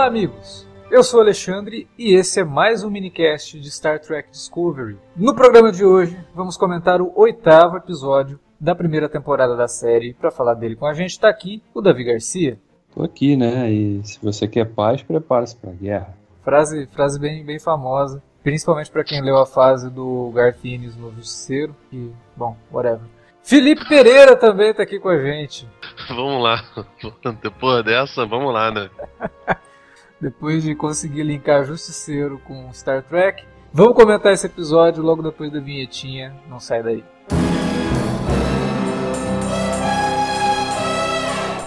Olá, amigos! Eu sou Alexandre e esse é mais um minicast de Star Trek Discovery. No programa de hoje, vamos comentar o oitavo episódio da primeira temporada da série. Para falar dele com a gente está aqui o Davi Garcia. Tô aqui, né? E se você quer paz, prepare-se para a guerra. Frase, frase bem, bem famosa, principalmente para quem leu a fase do Garthines no Justiceiro. E, bom, whatever. Felipe Pereira também tá aqui com a gente. Vamos lá. Depois dessa, vamos lá, né? depois de conseguir linkar Justiceiro com Star Trek. Vamos comentar esse episódio logo depois da vinhetinha. Não sai daí.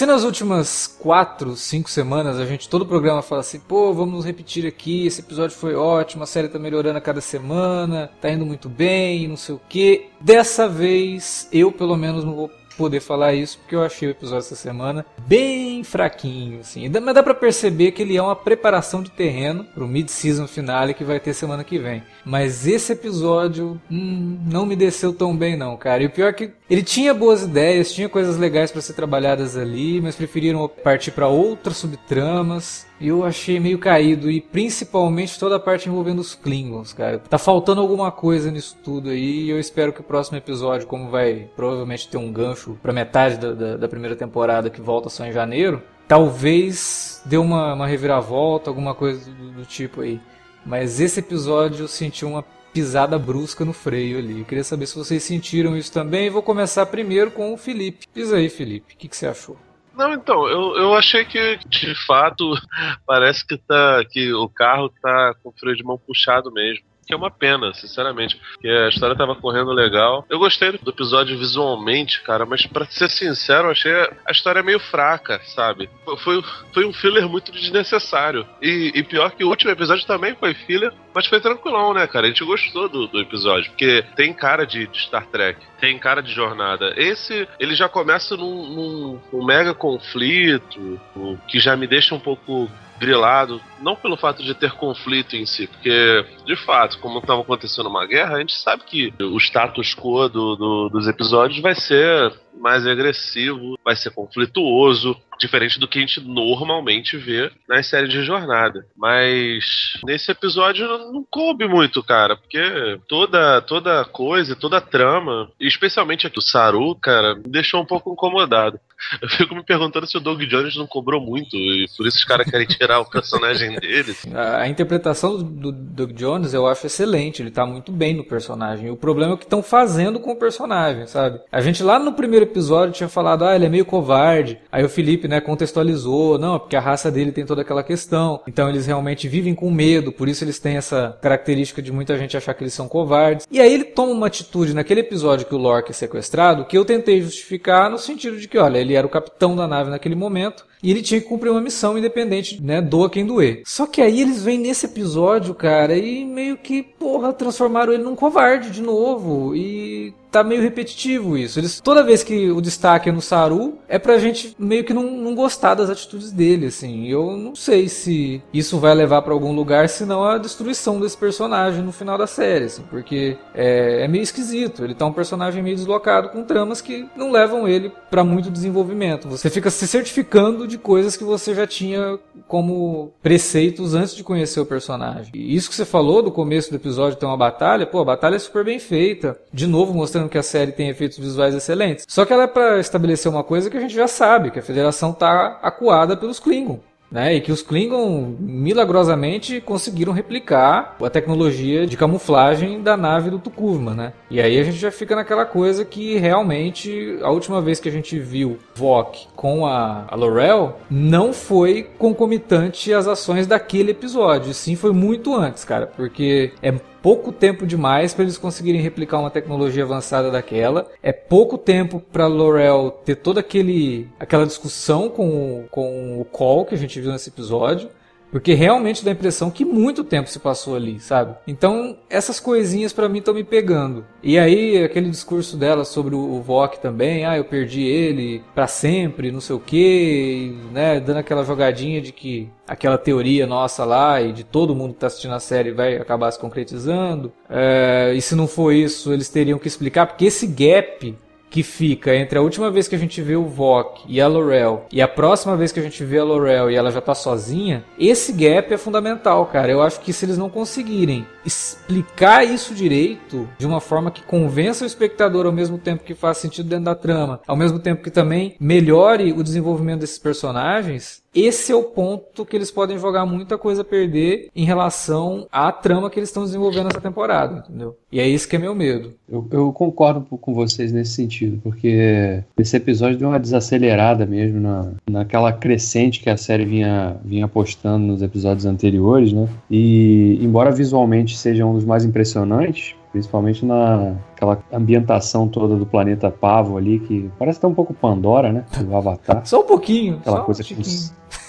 Se nas últimas quatro, cinco semanas a gente todo o programa fala assim, pô, vamos repetir aqui, esse episódio foi ótimo, a série tá melhorando a cada semana, tá indo muito bem, não sei o que. Dessa vez, eu pelo menos não vou poder falar isso, porque eu achei o episódio essa semana bem fraquinho, assim. Mas dá pra perceber que ele é uma preparação de terreno pro mid-season finale que vai ter semana que vem. Mas esse episódio hum, não me desceu tão bem não, cara. E o pior é que ele tinha boas ideias, tinha coisas legais para ser trabalhadas ali, mas preferiram partir para outras subtramas. Eu achei meio caído, e principalmente toda a parte envolvendo os Klingons, cara. Tá faltando alguma coisa nisso tudo aí, e eu espero que o próximo episódio, como vai provavelmente ter um gancho pra metade da, da, da primeira temporada que volta só em janeiro, talvez dê uma, uma reviravolta, alguma coisa do, do tipo aí. Mas esse episódio eu senti uma pisada brusca no freio ali. Eu queria saber se vocês sentiram isso também. Vou começar primeiro com o Felipe. Diz aí, Felipe, o que, que você achou? Não, então, eu, eu achei que de fato parece que, tá, que o carro tá com o freio de mão puxado mesmo que é uma pena, sinceramente. Porque a história tava correndo legal. Eu gostei do episódio visualmente, cara, mas para ser sincero, eu achei a história meio fraca, sabe? Foi, foi um filler muito desnecessário. E, e pior que o último episódio também foi filler, mas foi tranquilão, né, cara? A gente gostou do, do episódio, porque tem cara de, de, Star Trek, tem cara de jornada. Esse, ele já começa num, num, num mega conflito, que já me deixa um pouco grilado, não pelo fato de ter conflito em si, porque, de fato, como estava acontecendo uma guerra, a gente sabe que o status quo do, do, dos episódios vai ser mais agressivo, vai ser conflituoso, diferente do que a gente normalmente vê nas séries de jornada. Mas nesse episódio não coube muito, cara, porque toda toda coisa, toda trama, especialmente aqui o Saru, cara, me deixou um pouco incomodado. Eu fico me perguntando se o Doug Jones não cobrou muito e por isso os caras querem tirar o personagem dele. A, interpretação do, do Doug Jones eu acho excelente, ele tá muito bem no personagem. O problema é o que estão fazendo com o personagem, sabe? A gente lá no primeiro episódio tinha falado, ah, ele é meio covarde. Aí o Felipe, né, contextualizou, não, é porque a raça dele tem toda aquela questão. Então eles realmente vivem com medo, por isso eles têm essa característica de muita gente achar que eles são covardes. E aí ele toma uma atitude naquele episódio que o Lorca é sequestrado, que eu tentei justificar no sentido de que, olha, ele era o capitão da nave naquele momento, e ele tinha que cumprir uma missão independente, né? Doa quem doer. Só que aí eles vêm nesse episódio, cara, e meio que, porra, transformaram ele num covarde de novo. E tá meio repetitivo isso. Eles, toda vez que o destaque é no Saru, é pra gente meio que não, não gostar das atitudes dele, assim. Eu não sei se isso vai levar para algum lugar, senão a destruição desse personagem no final da série, assim, porque é, é meio esquisito. Ele tá um personagem meio deslocado com tramas que não levam ele para muito desenvolvimento. Você fica se certificando de coisas que você já tinha como preceitos antes de conhecer o personagem. E isso que você falou do começo do episódio tem uma batalha, pô, a batalha é super bem feita. De novo mostrando que a série tem efeitos visuais excelentes. Só que ela é para estabelecer uma coisa que a gente já sabe, que a Federação tá acuada pelos Klingon. Né? E que os Klingon milagrosamente conseguiram replicar a tecnologia de camuflagem da nave do Tukuvma, né? E aí a gente já fica naquela coisa que realmente a última vez que a gente viu Vok com a, a Laurel não foi concomitante às ações daquele episódio, sim foi muito antes, cara, porque é pouco tempo demais para eles conseguirem replicar uma tecnologia avançada daquela. É pouco tempo para Laurel ter toda aquele aquela discussão com, com o Call que a gente viu nesse episódio. Porque realmente dá a impressão que muito tempo se passou ali, sabe? Então, essas coisinhas para mim estão me pegando. E aí, aquele discurso dela sobre o Vok também, ah, eu perdi ele para sempre, não sei o quê, né? Dando aquela jogadinha de que aquela teoria nossa lá e de todo mundo que tá assistindo a série vai acabar se concretizando. É, e se não for isso, eles teriam que explicar, porque esse gap que fica entre a última vez que a gente vê o Vok e a Laurel e a próxima vez que a gente vê a Laurel e ela já tá sozinha, esse gap é fundamental, cara. Eu acho que se eles não conseguirem explicar isso direito de uma forma que convença o espectador ao mesmo tempo que faz sentido dentro da trama, ao mesmo tempo que também melhore o desenvolvimento desses personagens, esse é o ponto que eles podem jogar muita coisa a perder em relação à trama que eles estão desenvolvendo nessa temporada, entendeu? E é isso que é meu medo. Eu, eu concordo com vocês nesse sentido, porque esse episódio deu uma desacelerada mesmo na, naquela crescente que a série vinha, vinha apostando nos episódios anteriores, né? E embora visualmente seja um dos mais impressionantes, principalmente na aquela ambientação toda do planeta Pavo ali, que parece até um pouco Pandora, né? Do Avatar. Só um pouquinho. Aquela coisa um com,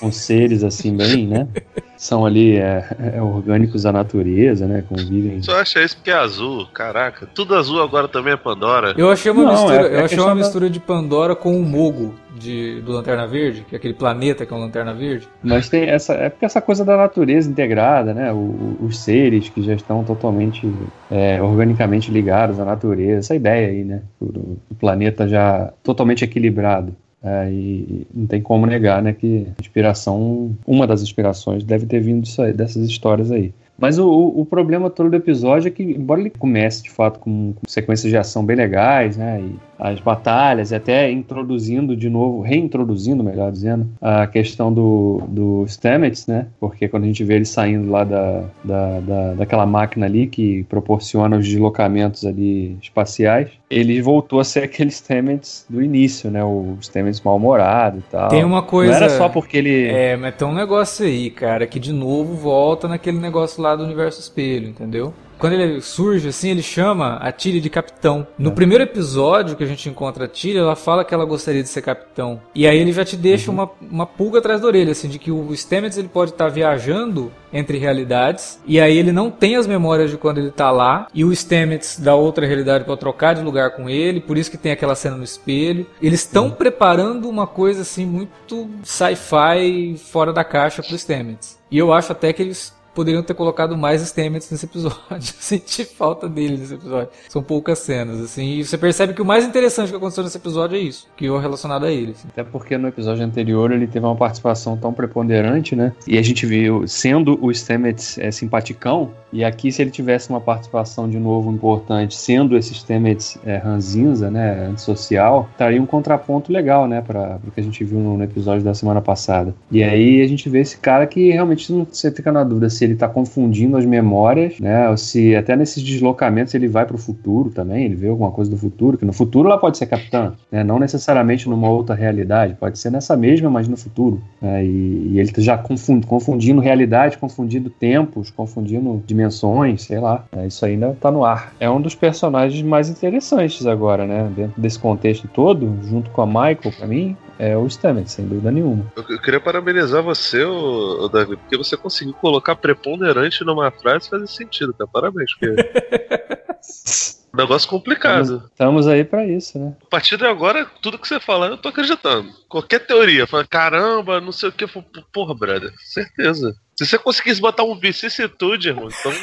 com, seres assim, bem, né? São ali é, é, orgânicos da natureza, né? Convivem. Só acha isso porque é azul, caraca. Tudo azul agora também é Pandora. Eu achei uma Não, mistura, é, eu achei uma mistura de Pandora com o Mogo de, do Lanterna Verde, que é aquele planeta que é um Lanterna Verde. Mas tem essa. É porque essa coisa da natureza integrada, né? O, os seres que já estão totalmente é, organicamente ligados à natureza, essa ideia aí, né? O, o planeta já totalmente equilibrado. É, e não tem como negar né, que inspiração, uma das inspirações deve ter vindo aí, dessas histórias aí. Mas o, o, problema todo do episódio é que, embora ele comece de fato com, com sequências de ação bem legais, né, e as batalhas, e até introduzindo de novo, reintroduzindo, melhor dizendo, a questão do, do Stamets, né? Porque quando a gente vê ele saindo lá da, da, da, daquela máquina ali que proporciona os deslocamentos ali espaciais, ele voltou a ser aquele Stamets do início, né? O Stamets mal-humorado e tal. Tem uma coisa... Não era só porque ele... É, mas tem um negócio aí, cara, que de novo volta naquele negócio lá do universo espelho, entendeu? Quando ele surge assim, ele chama a Tilly de capitão. No é. primeiro episódio que a gente encontra a Tilly, ela fala que ela gostaria de ser capitão. E aí ele já te deixa uhum. uma, uma pulga atrás da orelha, assim, de que o Stamets ele pode estar tá viajando entre realidades, e aí ele não tem as memórias de quando ele tá lá, e o Stamets da outra realidade pode trocar de lugar com ele, por isso que tem aquela cena no espelho. Eles estão uhum. preparando uma coisa assim muito sci-fi fora da caixa pro Stamets. E eu acho até que eles poderiam ter colocado mais Stamets nesse episódio. Senti falta dele nesse episódio. São poucas cenas, assim. E você percebe que o mais interessante que aconteceu nesse episódio é isso, que é relacionado a ele. Assim. Até porque no episódio anterior ele teve uma participação tão preponderante, né? E a gente viu, sendo o Stamets é, simpaticão, e aqui se ele tivesse uma participação de novo importante, sendo esse Stamets é, ranzinza, né? Antissocial, estaria um contraponto legal, né? Para o que a gente viu no, no, episódio da semana passada. E aí a gente vê esse cara que realmente não, você fica na dúvida se se ele está confundindo as memórias, né? Ou se até nesses deslocamentos ele vai para o futuro também, ele vê alguma coisa do futuro, que no futuro ela pode ser capitã, né? Não necessariamente numa outra realidade, pode ser nessa mesma, mas no futuro. Né? E, e, ele já confunde, confundindo realidade, confundindo tempos, confundindo dimensões, sei lá. É, isso ainda está no ar. É um dos personagens mais interessantes agora, né? Dentro desse contexto todo, junto com a Michael, para mim, é o Stamets, sem dúvida nenhuma. Eu, eu queria parabenizar você, o, Davi, porque você conseguiu colocar preponderante numa frase e fazer sentido, cara. Parabéns, porque. Negócio complicado. Estamos, aí para isso, né? A partir de agora, tudo que você fala, eu tô acreditando. Qualquer teoria, fala, caramba, não sei o que, porra, brother, certeza. Se você conseguisse botar um vicissitude, irmão, então,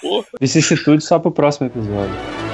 porra. Vicissitude só pro próximo episódio.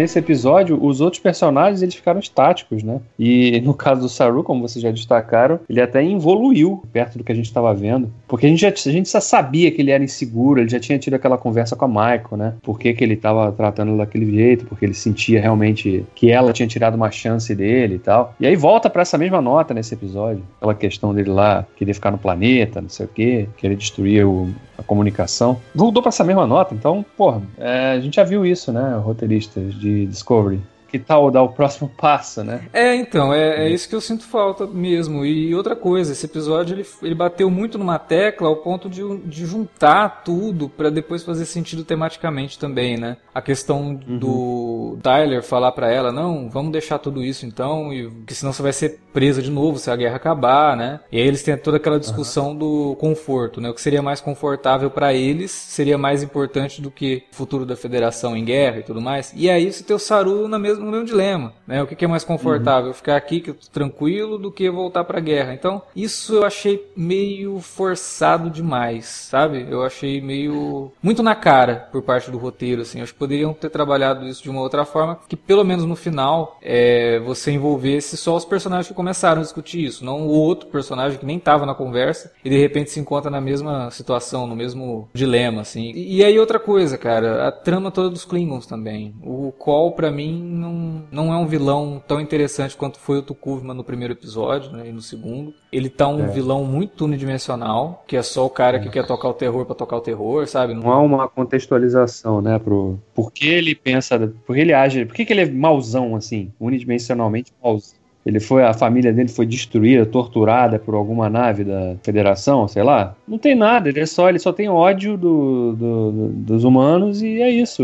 Nesse episódio, os outros personagens eles ficaram estáticos, né? E no caso do Saru, como vocês já destacaram, ele até evoluiu perto do que a gente estava vendo. Porque a gente, já, a gente já sabia que ele era inseguro, ele já tinha tido aquela conversa com a Michael, né? Por que, que ele estava tratando daquele jeito, porque ele sentia realmente que ela tinha tirado uma chance dele e tal. E aí volta para essa mesma nota nesse episódio. Aquela questão dele lá, querer ficar no planeta, não sei o quê, querer destruir o, a comunicação. Voltou para essa mesma nota, então, porra, é, a gente já viu isso, né? Roteiristas de Discovery que tal dar o próximo passo, né? É, então, é, é, isso que eu sinto falta mesmo. E outra coisa, esse episódio ele, ele bateu muito numa tecla ao ponto de, de juntar tudo para depois fazer sentido tematicamente também, né? A questão uhum. do Tyler falar para ela, não, vamos deixar tudo isso então, e, que senão você vai ser presa de novo se a guerra acabar, né? E aí eles têm toda aquela discussão uhum. do conforto, né? O que seria mais confortável para eles seria mais importante do que o futuro da federação em guerra e tudo mais. E aí você tem o Saru na mesma no mesmo dilema, né? O que, que é mais confortável, uhum. ficar aqui que tranquilo do que voltar para a guerra. Então, isso eu achei meio forçado demais, sabe? Eu achei meio muito na cara por parte do roteiro, assim. Acho que poderiam ter trabalhado isso de uma outra forma, que pelo menos no final é, você envolvesse só os personagens que começaram a discutir isso, não o outro personagem que nem estava na conversa e de repente se encontra na mesma situação, no mesmo dilema, assim. E, e aí outra coisa, cara, a trama toda dos Klingons também. O Call para mim não não, não é um vilão tão interessante quanto foi o Tukuvma no primeiro episódio, né, e no segundo. Ele tá um é. vilão muito unidimensional, que é só o cara é. que quer tocar o terror para tocar o terror, sabe? Não... não há uma contextualização, né, pro por que ele pensa, por que ele age, por que, que ele é mauzão assim, unidimensionalmente mauzão. Ele foi, a família dele foi destruída, torturada por alguma nave da Federação, sei lá. Não tem nada, ele é só, ele só tem ódio do, do, do dos humanos e é isso.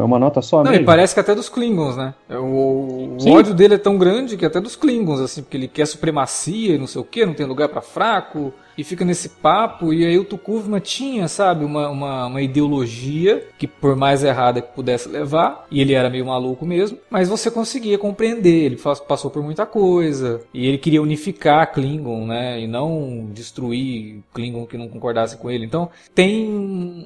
É uma nota só. Não, mesmo. e parece que até dos Klingons, né? O, o ódio dele é tão grande que até dos Klingons, assim, porque ele quer supremacia e não sei o que, não tem lugar para fraco e fica nesse papo. E aí o Tukuvma tinha, sabe, uma, uma, uma, ideologia que, por mais errada que pudesse levar, e ele era meio maluco mesmo, mas você conseguia compreender. Ele passou por muita coisa e ele queria unificar Klingon, né, e não destruir Klingon que não concordasse com ele. Então tem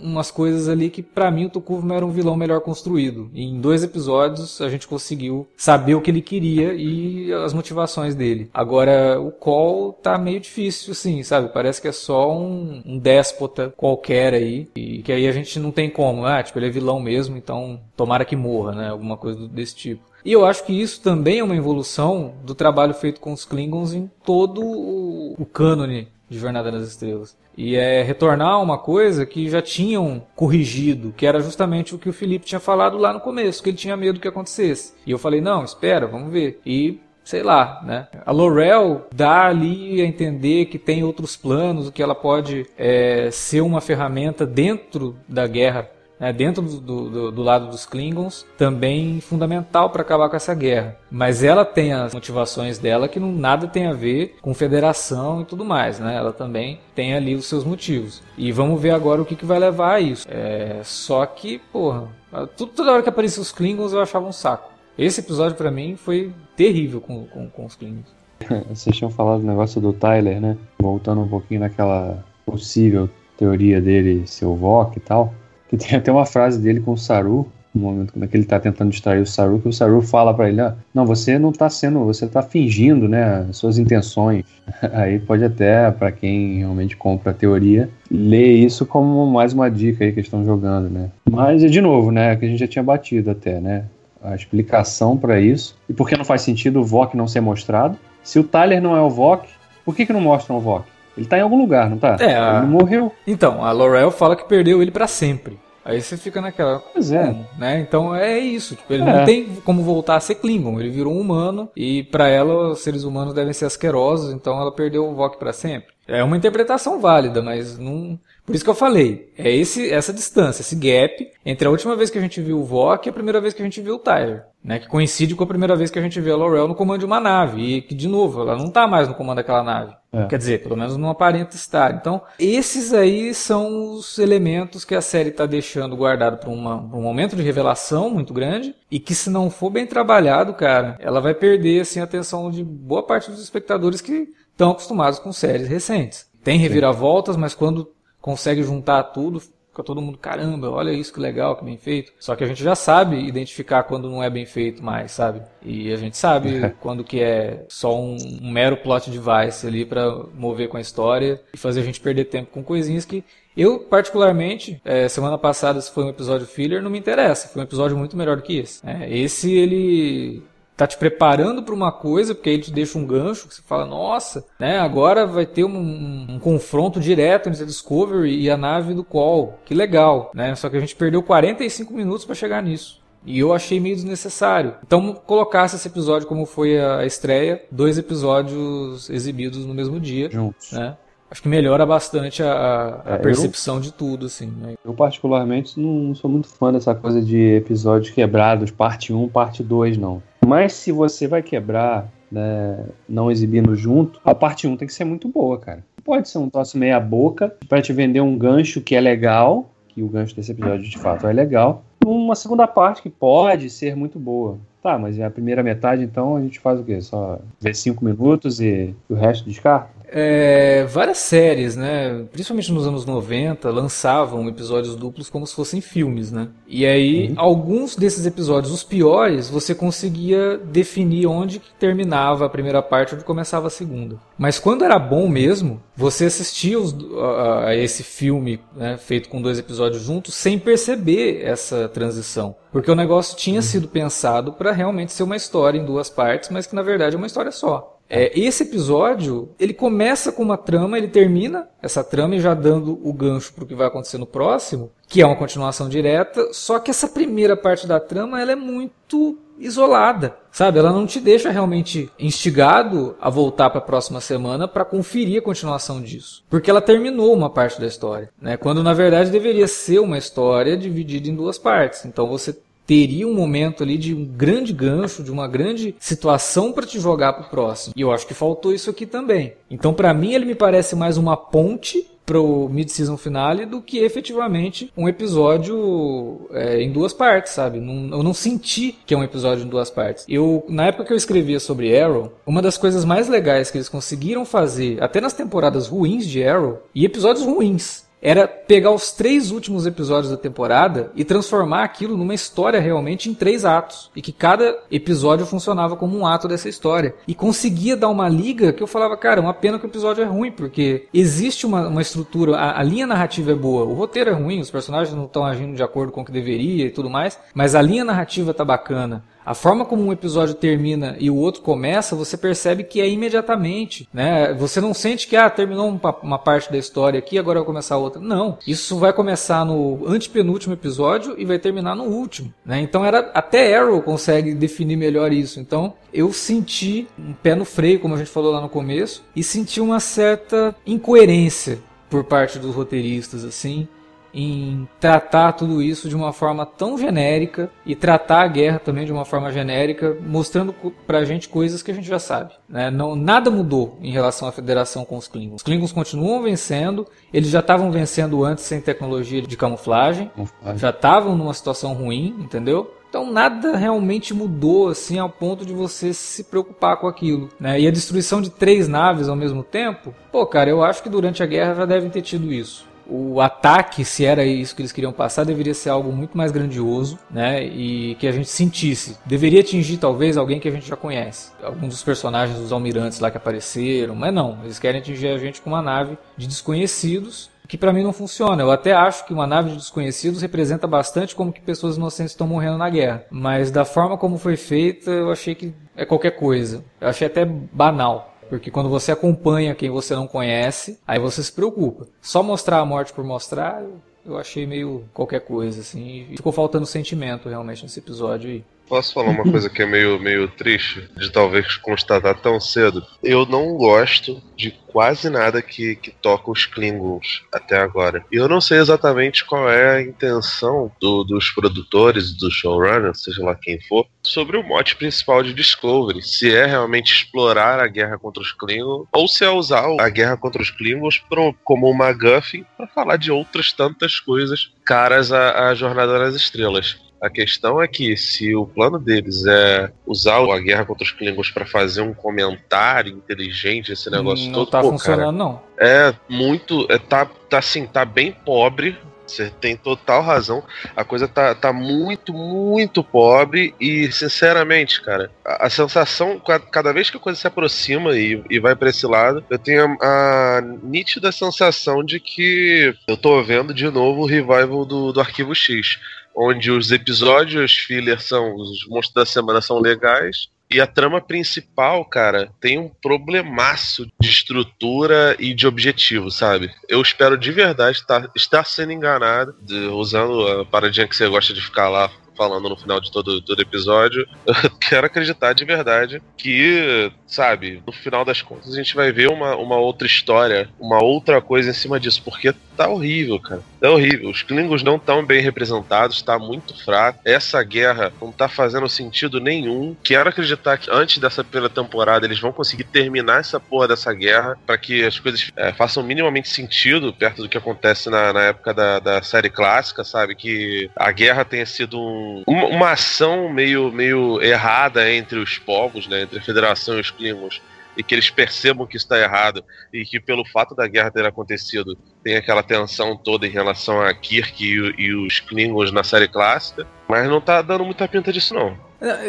umas coisas ali que, para mim, o Tukuvma era um vilão melhor construído. E em dois episódios a gente conseguiu saber o que ele queria e as motivações dele. Agora o Call tá meio difícil, assim, sabe? Parece que é só um, um déspota qualquer aí. E que aí a gente não tem como. Ah, tipo, ele é vilão mesmo, então tomara que morra, né? Alguma coisa desse tipo. E eu acho que isso também é uma evolução do trabalho feito com os Klingons em todo o, o cânone de Jornada nas Estrelas. E é retornar uma coisa que já tinham corrigido, que era justamente o que o Felipe tinha falado lá no começo, que ele tinha medo que acontecesse. E eu falei, não, espera, vamos ver. E sei lá, né? A Laurel dá ali a entender que tem outros planos, que ela pode é, ser uma ferramenta dentro da guerra, né? dentro do, do, do, lado dos Klingons, também fundamental para acabar com essa guerra. Mas ela tem as motivações dela que não nada tem a ver com federação e tudo mais, né? Ela também tem ali os seus motivos. E vamos ver agora o que, que vai levar a isso. É, só que, porra, tudo, toda hora que apareciam os Klingons eu achava um saco. Esse episódio para mim foi terrível com, com, com os Klingons. Vocês tinham falado do negócio do Tyler, né? Voltando um pouquinho naquela possível teoria dele ser o Vok e tal. Que tem até uma frase dele com o Saru, no momento que ele tá tentando distrair o Saru, que o Saru fala para ele, ah, não, você não tá sendo, você tá fingindo, né, as suas intenções. Aí pode até, para quem realmente compra a teoria, ler isso como mais uma dica aí que estão jogando, né. Mas, de novo, né, que a gente já tinha batido até, né, a explicação para isso. E por que não faz sentido o VOC não ser mostrado? Se o Tyler não é o VOC, por que, que não mostram o VOC? Ele tá em algum lugar, não tá? É, a... Ele não morreu. Então, a Laurel fala que perdeu ele para sempre. Aí você fica naquela. Pois é. né? Então é isso. Tipo, ele é. não tem como voltar a ser Klingon. Ele virou um humano e para ela os seres humanos devem ser asquerosos, então ela perdeu o Vok para sempre. É uma interpretação válida, mas não. Por isso que eu falei, é esse, essa distância, esse gap entre a última vez que a gente viu o Vok e a primeira vez que a gente viu o Tyler. Né, que coincide com a primeira vez que a gente vê a Laurel no comando de uma nave. E que, de novo, ela não está mais no comando daquela nave. É. Quer dizer, pelo menos não aparenta estar. Então, esses aí são os elementos que a série está deixando guardado para um momento de revelação muito grande. E que, se não for bem trabalhado, cara, ela vai perder assim, a atenção de boa parte dos espectadores que estão acostumados com séries recentes. Tem reviravoltas, mas quando consegue juntar tudo, Fica todo mundo, caramba, olha isso que legal, que bem feito. Só que a gente já sabe identificar quando não é bem feito mais, sabe? E a gente sabe quando que é só um, um mero plot device ali para mover com a história e fazer a gente perder tempo com coisinhas que eu, particularmente, é, semana passada, se foi um episódio filler, não me interessa. Foi um episódio muito melhor do que esse. É, esse, ele tá te preparando para uma coisa, porque aí ele te deixa um gancho, que você fala, nossa, né, agora vai ter um, um, um, confronto direto entre a Discovery e a nave do Call. Que legal, né? Só que a gente perdeu 45 minutos para chegar nisso. E eu achei meio desnecessário. Então, colocasse esse episódio como foi a estreia, dois episódios exibidos no mesmo dia. Juntos. Né? Acho que melhora bastante a, a é, percepção eu, de tudo, assim. Né? Eu, particularmente, não, sou muito fã dessa coisa de episódios quebrados, parte 1, parte 2, não. Mas se você vai quebrar, né, não exibindo junto, a parte 1 tem que ser muito boa, cara. Pode ser um troço meia boca para te vender um gancho que é legal, que o gancho desse episódio de fato é legal. Uma segunda parte que pode ser muito boa. Tá, mas é a primeira metade, então a gente faz o quê? Só ver cinco minutos e o resto descarta? É, várias séries, né? Principalmente nos anos 90, lançavam episódios duplos como se fossem filmes, né? E aí, uhum. alguns desses episódios, os piores, você conseguia definir onde terminava a primeira parte e onde começava a segunda. Mas quando era bom mesmo, você assistia os, a, a, esse filme né, feito com dois episódios juntos sem perceber essa transição. Porque o negócio tinha uhum. sido pensado para realmente ser uma história em duas partes, mas que na verdade é uma história só. É, esse episódio, ele começa com uma trama, ele termina essa trama e já dando o gancho para o que vai acontecer no próximo, que é uma continuação direta, só que essa primeira parte da trama, ela é muito isolada, sabe? Ela não te deixa realmente instigado a voltar para a próxima semana para conferir a continuação disso, porque ela terminou uma parte da história, né? Quando na verdade deveria ser uma história dividida em duas partes. Então você teria um momento ali de um grande gancho, de uma grande situação para te jogar para o próximo. E eu acho que faltou isso aqui também. Então, para mim, ele me parece mais uma ponte pro mid-season finale do que efetivamente um episódio é, em duas partes, sabe? Não, eu não senti que é um episódio em duas partes. Eu, na época que eu escrevia sobre Arrow, uma das coisas mais legais que eles conseguiram fazer, até nas temporadas ruins de Arrow, e episódios ruins, era pegar os três últimos episódios da temporada e transformar aquilo numa história realmente em três atos. E que cada episódio funcionava como um ato dessa história. E conseguia dar uma liga que eu falava, cara, uma pena que o episódio é ruim, porque existe uma, uma estrutura, a, a linha narrativa é boa, o roteiro é ruim, os personagens não estão agindo de acordo com o que deveria e tudo mais, mas a linha narrativa tá bacana. A forma como um episódio termina e o outro começa, você percebe que é imediatamente, né? Você não sente que ah, terminou uma parte da história aqui, agora vai começar outra. Não, isso vai começar no antepenúltimo episódio e vai terminar no último, né? Então era até Arrow consegue definir melhor isso. Então, eu senti um pé no freio, como a gente falou lá no começo, e senti uma certa incoerência por parte dos roteiristas assim em tratar tudo isso de uma forma tão genérica e tratar a guerra também de uma forma genérica, mostrando pra gente coisas que a gente já sabe. Né? Não, nada mudou em relação à federação com os Klingons. Os Klingons continuam vencendo, eles já estavam vencendo antes sem tecnologia de camuflagem, já estavam numa situação ruim, entendeu? Então nada realmente mudou assim ao ponto de você se preocupar com aquilo. Né? E a destruição de três naves ao mesmo tempo, pô, cara, eu acho que durante a guerra já devem ter tido isso o ataque, se era isso que eles queriam passar, deveria ser algo muito mais grandioso, né? E que a gente sentisse. Deveria atingir talvez alguém que a gente já conhece. Alguns dos personagens dos almirantes lá que apareceram, mas não. Eles querem atingir a gente com uma nave de desconhecidos que para mim não funciona. Eu até acho que uma nave de desconhecidos representa bastante como que pessoas inocentes estão morrendo na guerra. Mas da forma como foi feita, eu achei que é qualquer coisa. Eu achei até banal. Porque quando você acompanha quem você não conhece, aí você se preocupa. Só mostrar a morte por mostrar, eu achei meio qualquer coisa, assim. ficou faltando sentimento realmente nesse episódio aí. Posso falar uma coisa que é meio, meio triste de talvez constatar tão cedo? Eu não gosto de quase nada que, que toca os Klingons até agora. E eu não sei exatamente qual é a intenção do, dos produtores, do showrunner, seja lá quem for, sobre o mote principal de Discovery. Se é realmente explorar a guerra contra os Klingons, ou se é usar a guerra contra os Klingons pro, como uma guffin para falar de outras tantas coisas caras à, à Jornada nas Estrelas. A questão é que se o plano deles é usar a guerra contra os Klingons para fazer um comentário inteligente, esse negócio não todo, tá pô, funcionando cara, não. É muito, é, tá, tá assim, tá bem pobre Você tem total razão. A coisa tá, tá muito, muito pobre e, sinceramente, cara, a, a sensação, cada vez que a coisa se aproxima e, e vai para esse lado, eu tenho a, a, nítida sensação de que eu tô vendo de novo o revival do, do Arquivo X. Onde os episódios filler são, os monstros da semana são legais, e a trama principal, cara, tem um problemaço de estrutura e de objetivo, sabe? Eu espero de verdade estar, sendo enganado, de, usando a paradinha que você gosta de ficar lá falando no final de todo, todo episódio. Eu quero acreditar de verdade que, sabe, no final das contas a gente vai ver uma, uma outra história, uma outra coisa em cima disso, porque tá horrível, cara. Tá horrível. Os Klingons não estão bem representados, tá muito fraco. Essa guerra não tá fazendo sentido nenhum. Quero acreditar que antes dessa primeira temporada eles vão conseguir terminar essa porra dessa guerra para que as coisas é, façam minimamente sentido perto do que acontece na, na época da, da série clássica, sabe? Que a guerra tenha sido um uma, uma, ação meio, meio errada entre os povos, né, entre a Federação e os Klingons, e que eles percebam que está errado e que pelo fato da guerra ter acontecido tem aquela tensão toda em relação a Kirk e, e os Klingons na série clássica, mas não tá dando muita pinta disso não.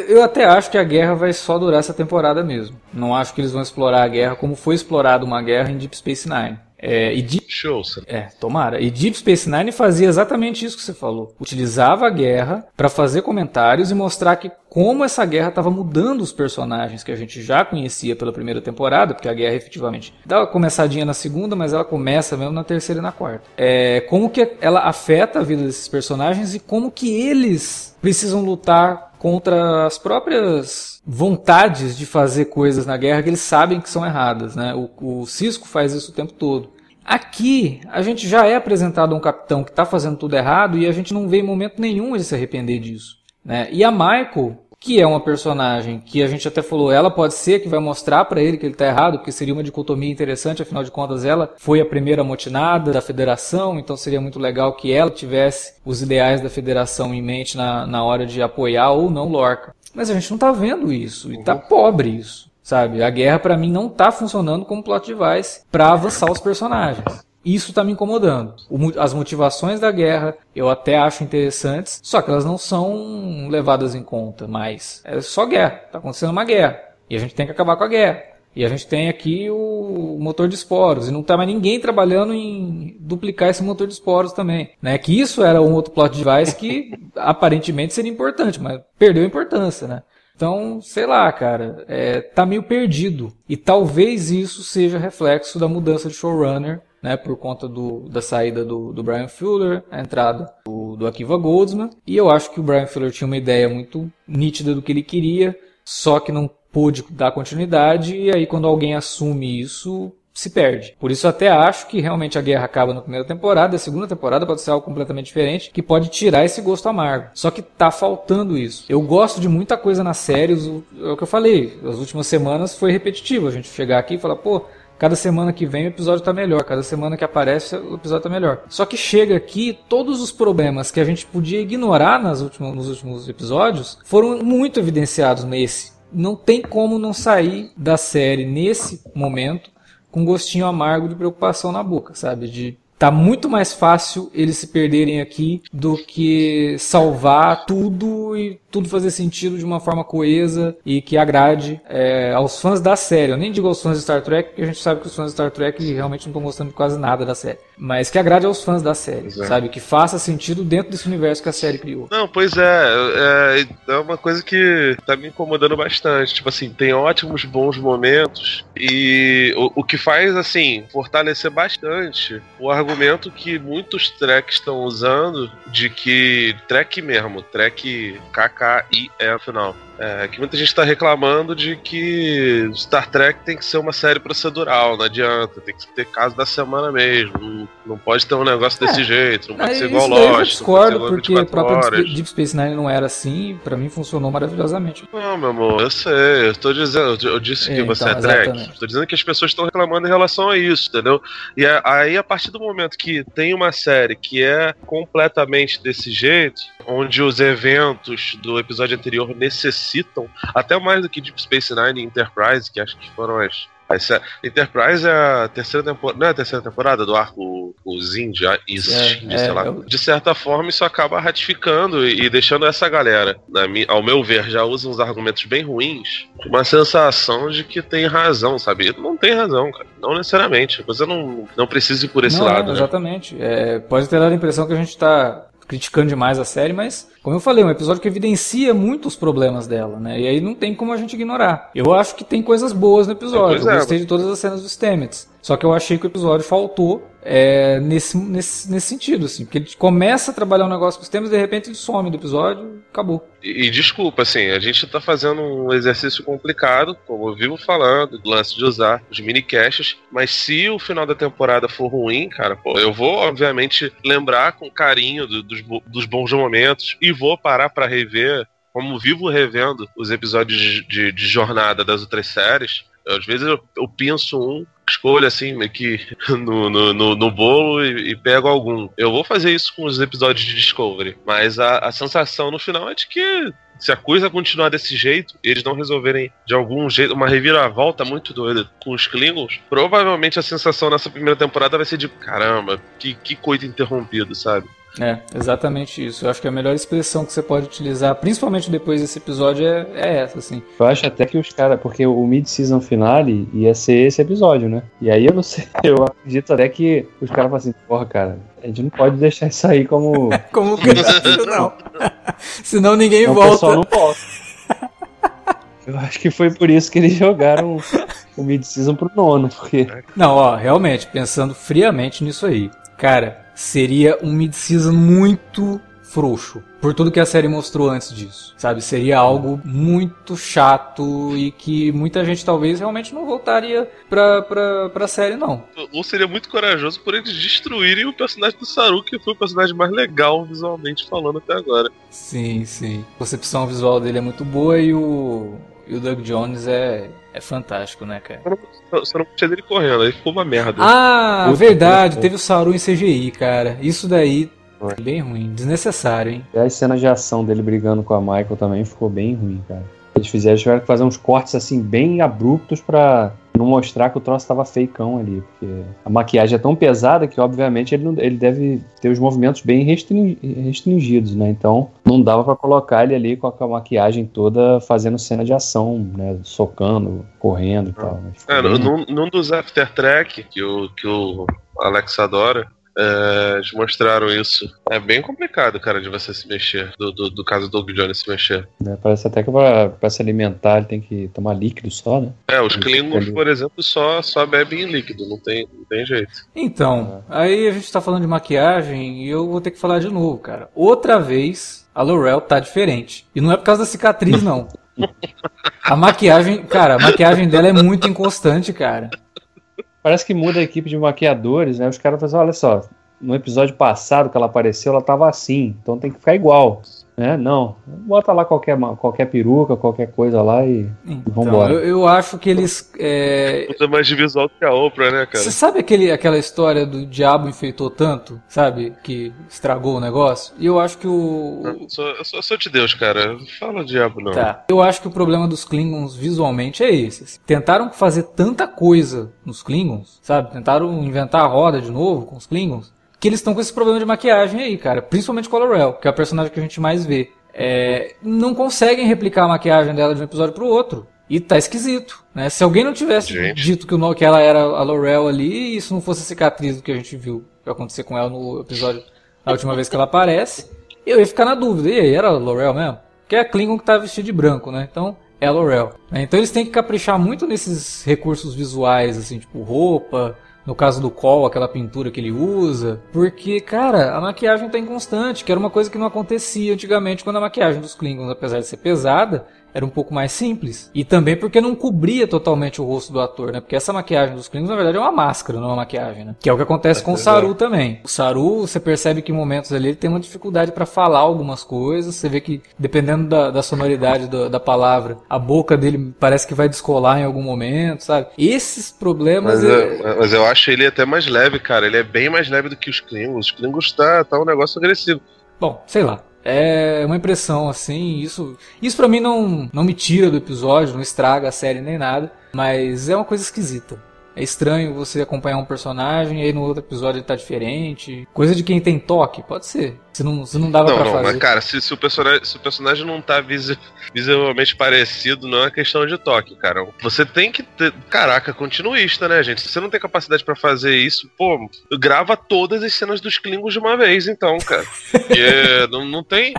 Eu até acho que a guerra vai só durar essa temporada mesmo. Não acho que eles vão explorar a guerra como foi explorada uma guerra em Deep Space Nine. É, e Deep... Show, É, tomara. E Deep Space Nine fazia exatamente isso que você falou. Utilizava a guerra para fazer comentários e mostrar que como essa guerra estava mudando os personagens que a gente já conhecia pela primeira temporada, porque a guerra efetivamente dá uma começadinha na segunda, mas ela começa mesmo na terceira e na quarta. É, como que ela afeta a vida desses personagens e como que eles precisam lutar contra as próprias vontades de fazer coisas na guerra que eles sabem que são erradas. Né? O, o Cisco faz isso o tempo todo. Aqui, a gente já é apresentado a um capitão que está fazendo tudo errado e a gente não vê em momento nenhum ele se arrepender disso. Né? E a Michael, que é uma personagem que a gente até falou, ela pode ser que vai mostrar para ele que ele está errado, porque seria uma dicotomia interessante, afinal de contas ela foi a primeira motinada da federação, então seria muito legal que ela tivesse os ideais da federação em mente na, na hora de apoiar ou não Lorca. Mas a gente não está vendo isso, e está uhum. pobre isso, sabe? A guerra para mim não está funcionando como plot device para avançar os personagens. Isso está me incomodando. as motivações da guerra eu até acho interessantes, só que elas não são levadas em conta mais. É só guerra. Está acontecendo uma guerra. E a gente tem que acabar com a guerra. E a gente tem aqui o motor de esporos. E não está mais ninguém trabalhando em duplicar esse motor de esporos também. Né? Que isso era um outro plot device que aparentemente seria importante, mas perdeu importância. Né? Então, sei lá, cara, é, tá meio perdido. E talvez isso seja reflexo da mudança de showrunner né, por conta do, da saída do, do Brian Fuller, a entrada do, do Akiva Goldsman. E eu acho que o Brian Fuller tinha uma ideia muito nítida do que ele queria, só que não pôde dar continuidade, e aí quando alguém assume isso, se perde. Por isso até acho que realmente a guerra acaba na primeira temporada, a segunda temporada pode ser algo completamente diferente, que pode tirar esse gosto amargo. Só que tá faltando isso. Eu gosto de muita coisa na série, é o que eu falei, as últimas semanas foi repetitivo, a gente chegar aqui e falar, pô, Cada semana que vem o episódio tá melhor, cada semana que aparece o episódio tá melhor. Só que chega aqui, todos os problemas que a gente podia ignorar nas últimas, nos últimos episódios foram muito evidenciados nesse. Não tem como não sair da série nesse momento com um gostinho amargo de preocupação na boca, sabe? De tá muito mais fácil eles se perderem aqui do que salvar tudo e tudo fazer sentido de uma forma coesa e que agrade é, aos fãs da série. Eu nem digo aos fãs de Star Trek, porque a gente sabe que os fãs de Star Trek realmente não estão gostando de quase nada da série. Mas que agrade aos fãs da série, é. sabe? Que faça sentido dentro desse universo que a série criou. Não, pois é, é, é uma coisa que tá me incomodando bastante. Tipo assim, tem ótimos, bons momentos e o, o que faz, assim, fortalecer bastante o argumento que muitos tracks estão usando de que track mesmo, track KK K-I-E final. É, que muita gente está reclamando de que Star Trek tem que ser uma série procedural, não adianta, tem que ter caso da semana mesmo, não, não pode ter um negócio é, desse jeito, não pode ser igual Lost. Eu discordo, porque o próprio Deep Space Nine não era assim, para mim funcionou maravilhosamente. Não, meu amor, eu sei, eu estou dizendo, eu disse é, que você então, é Trek, estou dizendo que as pessoas estão reclamando em relação a isso, entendeu? E aí, a partir do momento que tem uma série que é completamente desse jeito, onde os eventos do episódio anterior necessitam, até mais do que Deep Space Nine e Enterprise, que acho que foram as Essa Enterprise é a terceira temporada. Não é a terceira temporada do arco os Índia, East, é, sei é, lá. Eu... De certa forma, isso acaba ratificando e, e deixando essa galera, minha, ao meu ver, já usa uns argumentos bem ruins, uma sensação de que tem razão, sabe? Não tem razão, cara. Não necessariamente. A coisa não, não precisa ir por esse não, lado. É, exatamente. Né? É, pode ter dado a impressão que a gente está criticando demais a série, mas, como eu falei, é um episódio que evidencia muitos problemas dela, né? E aí não tem como a gente ignorar. Eu acho que tem coisas boas no episódio. eu gostei de todas as cenas dos Stamets. Só que eu achei que o episódio faltou é, nesse, nesse, nesse sentido, assim. Porque ele começa a trabalhar um negócio com os temas e de repente ele some do episódio acabou. E, e, desculpa, assim, a gente tá fazendo um exercício complicado, como eu vivo falando, do lance de usar os mini caches, mas se o final da temporada for ruim, cara, pô, eu vou, obviamente, lembrar com carinho do, dos, dos bons momentos e vou parar para rever como vivo revendo os episódios de, de, de, jornada das outras séries, às vezes eu, eu penso um, escolho assim, meio que no, no, no, no bolo e, e, pego algum. Eu vou fazer isso com os episódios de Discovery, mas a, a sensação no final é de que se a coisa continuar desse jeito, eles não resolverem de algum jeito uma reviravolta muito doida com os Klingons, provavelmente a sensação nessa primeira temporada vai ser de caramba, que, que coisa interrompido, sabe? É, exatamente isso. Eu acho que a melhor expressão que você pode utilizar, principalmente depois desse episódio, é, é essa, assim. Eu acho até que os caras, porque o mid-season finale ia ser esse episódio, né? E aí eu não sei, eu acredito até que os caras falam assim, porra, cara, a gente não pode deixar isso aí como. como gancho, não. Senão ninguém não, volta. O pessoal não volta. Eu acho que foi por isso que eles jogaram o mid-season pro nono, porque... Não, ó, realmente, pensando friamente nisso aí. Cara, seria um mid-season muito frouxo. Por tudo que a série mostrou antes disso. Sabe? Seria algo muito chato e que muita gente talvez realmente não voltaria pra, pra, pra série, não. Ou seria muito corajoso por eles destruírem o personagem do Saru, que foi o personagem mais legal visualmente falando até agora. Sim, sim. A concepção visual dele é muito boa e o, e o Doug Jones é, é fantástico, né, cara? Só não gostei dele correndo, aí ficou uma merda. Ah, Puta verdade, teve o Saru em CGI, cara. Isso daí foi. bem ruim, desnecessário, hein? E as cenas de ação dele brigando com a Michael também ficou bem ruim, cara. Eles fizeram, tiveram que fazer uns cortes assim bem abruptos para não mostrar que o troço estava feicão ali, porque a maquiagem é tão pesada que obviamente ele, não, ele deve ter os movimentos bem restringidos, né? Então não dava para colocar ele ali com a, com a, maquiagem toda fazendo cena de ação, né? Socando, correndo e tal. Né? É, num, num dos After Track que o, que o Alex adora, eles mostraram isso. É bem complicado, cara, de você se mexer. Do, do, do caso do Doug Jones se mexer. É, parece até que pra, pra, se alimentar ele tem que tomar líquido só, né? É, os Klingons, por exemplo, só, só bebem líquido, não tem, não tem jeito. Então, é. aí a gente tá falando de maquiagem e eu vou ter que falar de novo, cara. Outra vez, a Laurel tá diferente. E não é por causa da cicatriz, não. a maquiagem, cara, a maquiagem dela é muito inconstante, cara. Parece que muda a equipe de maquiadores, né? Os caras falam assim, olha só, no episódio passado que ela apareceu, ela tava assim, então tem que ficar igual. Né? Não, bota lá qualquer, qualquer peruca, qualquer coisa lá e, então, e vambora. Eu, eu acho que eles. É... Usa mais de visual que a Oprah, né, cara? Você sabe aquele, aquela história do diabo enfeitou tanto, sabe? Que estragou o negócio? E eu acho que o. eu, sou, eu, sou, eu sou de Deus, cara. Fala diabo, não. Tá. Eu acho que o problema dos Klingons visualmente é esse. Tentaram fazer tanta coisa nos Klingons, sabe? Tentaram inventar a roda de novo com os Klingons que eles estão com esse problema de maquiagem aí, cara. Principalmente com a Laurel, que é a personagem que a gente mais vê. É, não conseguem replicar a maquiagem dela de um episódio pro outro. E tá esquisito, né? Se alguém não tivesse gente. dito que, o, que ela era a Laurel ali, e isso não fosse a cicatriz do que a gente viu acontecer com ela no episódio, na última vez que ela aparece, eu ia ficar na dúvida. E aí, era a Laurel mesmo? Que é a Klingon que tá vestida de branco, né? Então, é a Laurel. Então eles têm que caprichar muito nesses recursos visuais, assim, tipo roupa, no caso do Cole, aquela pintura que ele usa. Porque, cara, a maquiagem tá inconstante, que era uma coisa que não acontecia antigamente quando a maquiagem dos Klingons, apesar de ser pesada, era um pouco mais simples. E também porque não cobria totalmente o rosto do ator, né? Porque essa maquiagem dos Klingons, na verdade, é uma máscara, não é uma maquiagem, né? Que é o que acontece é com o Saru também. O Saru, você percebe que em momentos ali ele tem uma dificuldade para falar algumas coisas. Você vê que, dependendo da, da sonoridade do, da palavra, a boca dele parece que vai descolar em algum momento, sabe? Esses problemas. Mas, eu, mas eu acho ele até mais leve, cara. Ele é bem mais leve do que os Klingons. Os Klingons tá, tá um negócio agressivo. Bom, sei lá. É uma impressão assim, isso, isso para mim não, não me tira do episódio, não estraga a série nem nada. Mas é uma coisa esquisita. É estranho você acompanhar um personagem e aí no outro episódio ele tá diferente. Coisa de quem tem toque, pode ser. Se não, se não dava não, pra não, fazer. mas cara, se, se, o personagem, se o personagem não tá visi, visivelmente parecido, não é questão de toque, cara. Você tem que ter. Caraca, continuista, né, gente? Se você não tem capacidade para fazer isso, pô, grava todas as cenas dos Klingons de uma vez, então, cara. Porque não, não tem.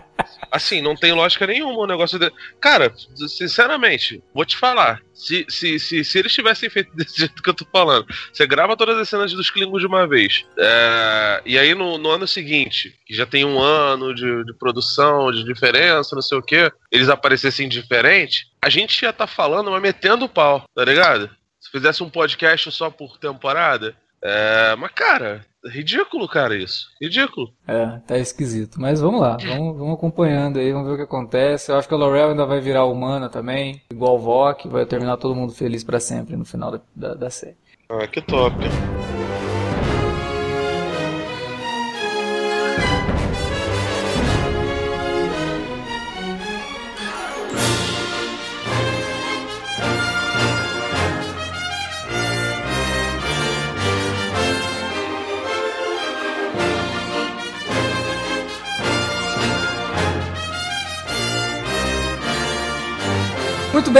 Assim, não tem lógica nenhuma o negócio de. Cara, sinceramente, vou te falar. Se, se, se, se eles tivessem feito desse jeito que eu tô falando, você grava todas as cenas dos Klingons de uma vez. É, e aí no, no, ano seguinte, que já tem um ano de, de produção, de diferença, não sei o que, eles aparecessem diferente, a gente ia estar tá falando, mas metendo o pau, tá ligado? Se fizesse um podcast só por temporada. É, mas, cara, ridículo, cara, isso. Ridículo. É, tá esquisito. Mas vamos lá, vamos, vamos acompanhando aí, vamos ver o que acontece. Eu acho que a Laurel ainda vai virar humana também, igual o Vok, vai terminar todo mundo feliz para sempre no final da, da, da série. Ah, que top.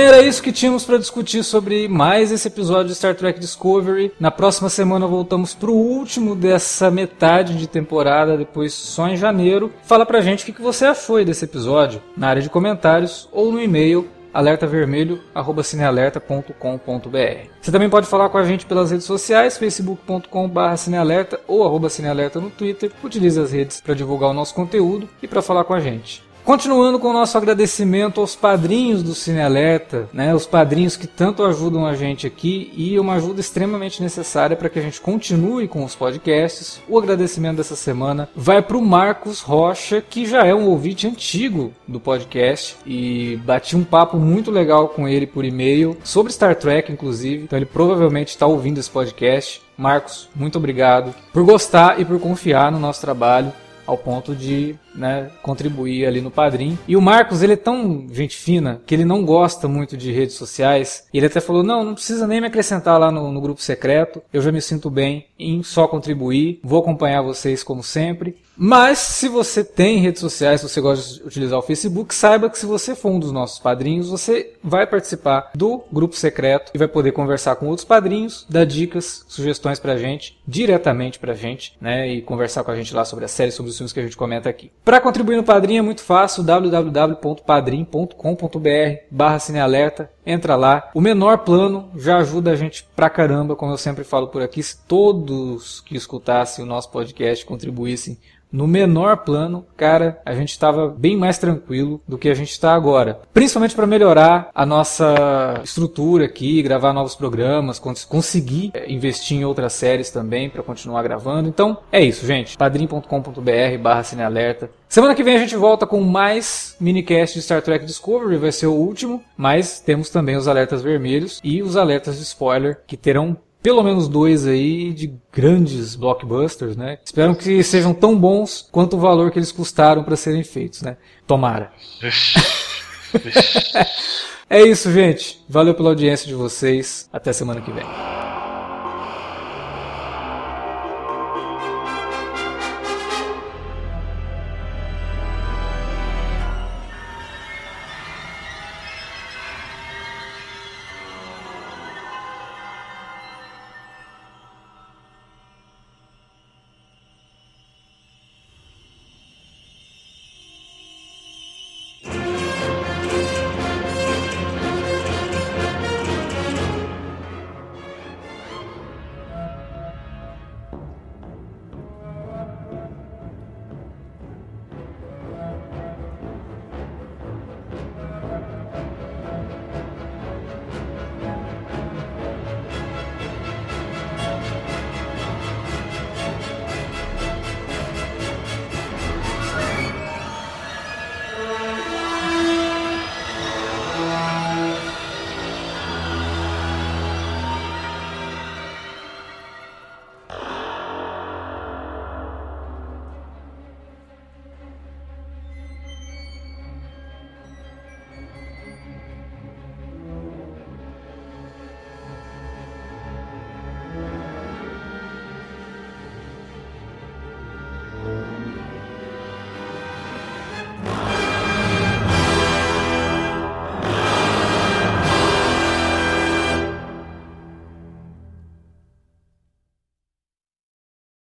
Bem, era isso que tínhamos para discutir sobre mais esse episódio de Star Trek Discovery. Na próxima semana voltamos pro último dessa metade de temporada, depois só em janeiro. Fala pra gente o que você achou desse episódio na área de comentários ou no e-mail alertavermelho@cinealerta.com.br. Você também pode falar com a gente pelas redes sociais, facebook.com/cinealerta ou cinealerta no Twitter. Utilize as redes para divulgar o nosso conteúdo e para falar com a gente. Continuando com o nosso agradecimento aos padrinhos do Cine Alerta, né, os padrinhos que tanto ajudam a gente aqui e uma ajuda extremamente necessária para que a gente continue com os podcasts. O agradecimento dessa semana vai para o Marcos Rocha, que já é um ouvinte antigo do podcast e bati um papo muito legal com ele por e-mail sobre Star Trek, inclusive. Então ele provavelmente está ouvindo esse podcast. Marcos, muito obrigado por gostar e por confiar no nosso trabalho ao ponto de né, contribuir ali no Padrim. E o Marcos, ele é tão gente fina que ele não gosta muito de redes sociais. Ele até falou: não, não precisa nem me acrescentar lá no, no grupo secreto. Eu já me sinto bem em só contribuir. Vou acompanhar vocês como sempre. Mas se você tem redes sociais, se você gosta de utilizar o Facebook, saiba que se você for um dos nossos padrinhos, você vai participar do grupo secreto e vai poder conversar com outros padrinhos, dar dicas, sugestões pra gente, diretamente pra gente, né? E conversar com a gente lá sobre a série, sobre os filmes que a gente comenta aqui. Para contribuir no Padrim é muito fácil, www.padrim.com.br barra cinealerta, entra lá. O menor plano já ajuda a gente pra caramba, como eu sempre falo por aqui, se todos que escutassem o nosso podcast contribuíssem no menor plano, cara, a gente estava bem mais tranquilo do que a gente está agora. Principalmente para melhorar a nossa estrutura aqui, gravar novos programas, conseguir é, investir em outras séries também para continuar gravando. Então é isso, gente. padrim.com.br/barra cinealerta. Semana que vem a gente volta com mais minicast de Star Trek Discovery, vai ser o último, mas temos também os alertas vermelhos e os alertas de spoiler que terão pelo menos dois aí de grandes blockbusters, né? Espero que sejam tão bons quanto o valor que eles custaram para serem feitos, né? Tomara. é isso, gente. Valeu pela audiência de vocês. Até semana que vem.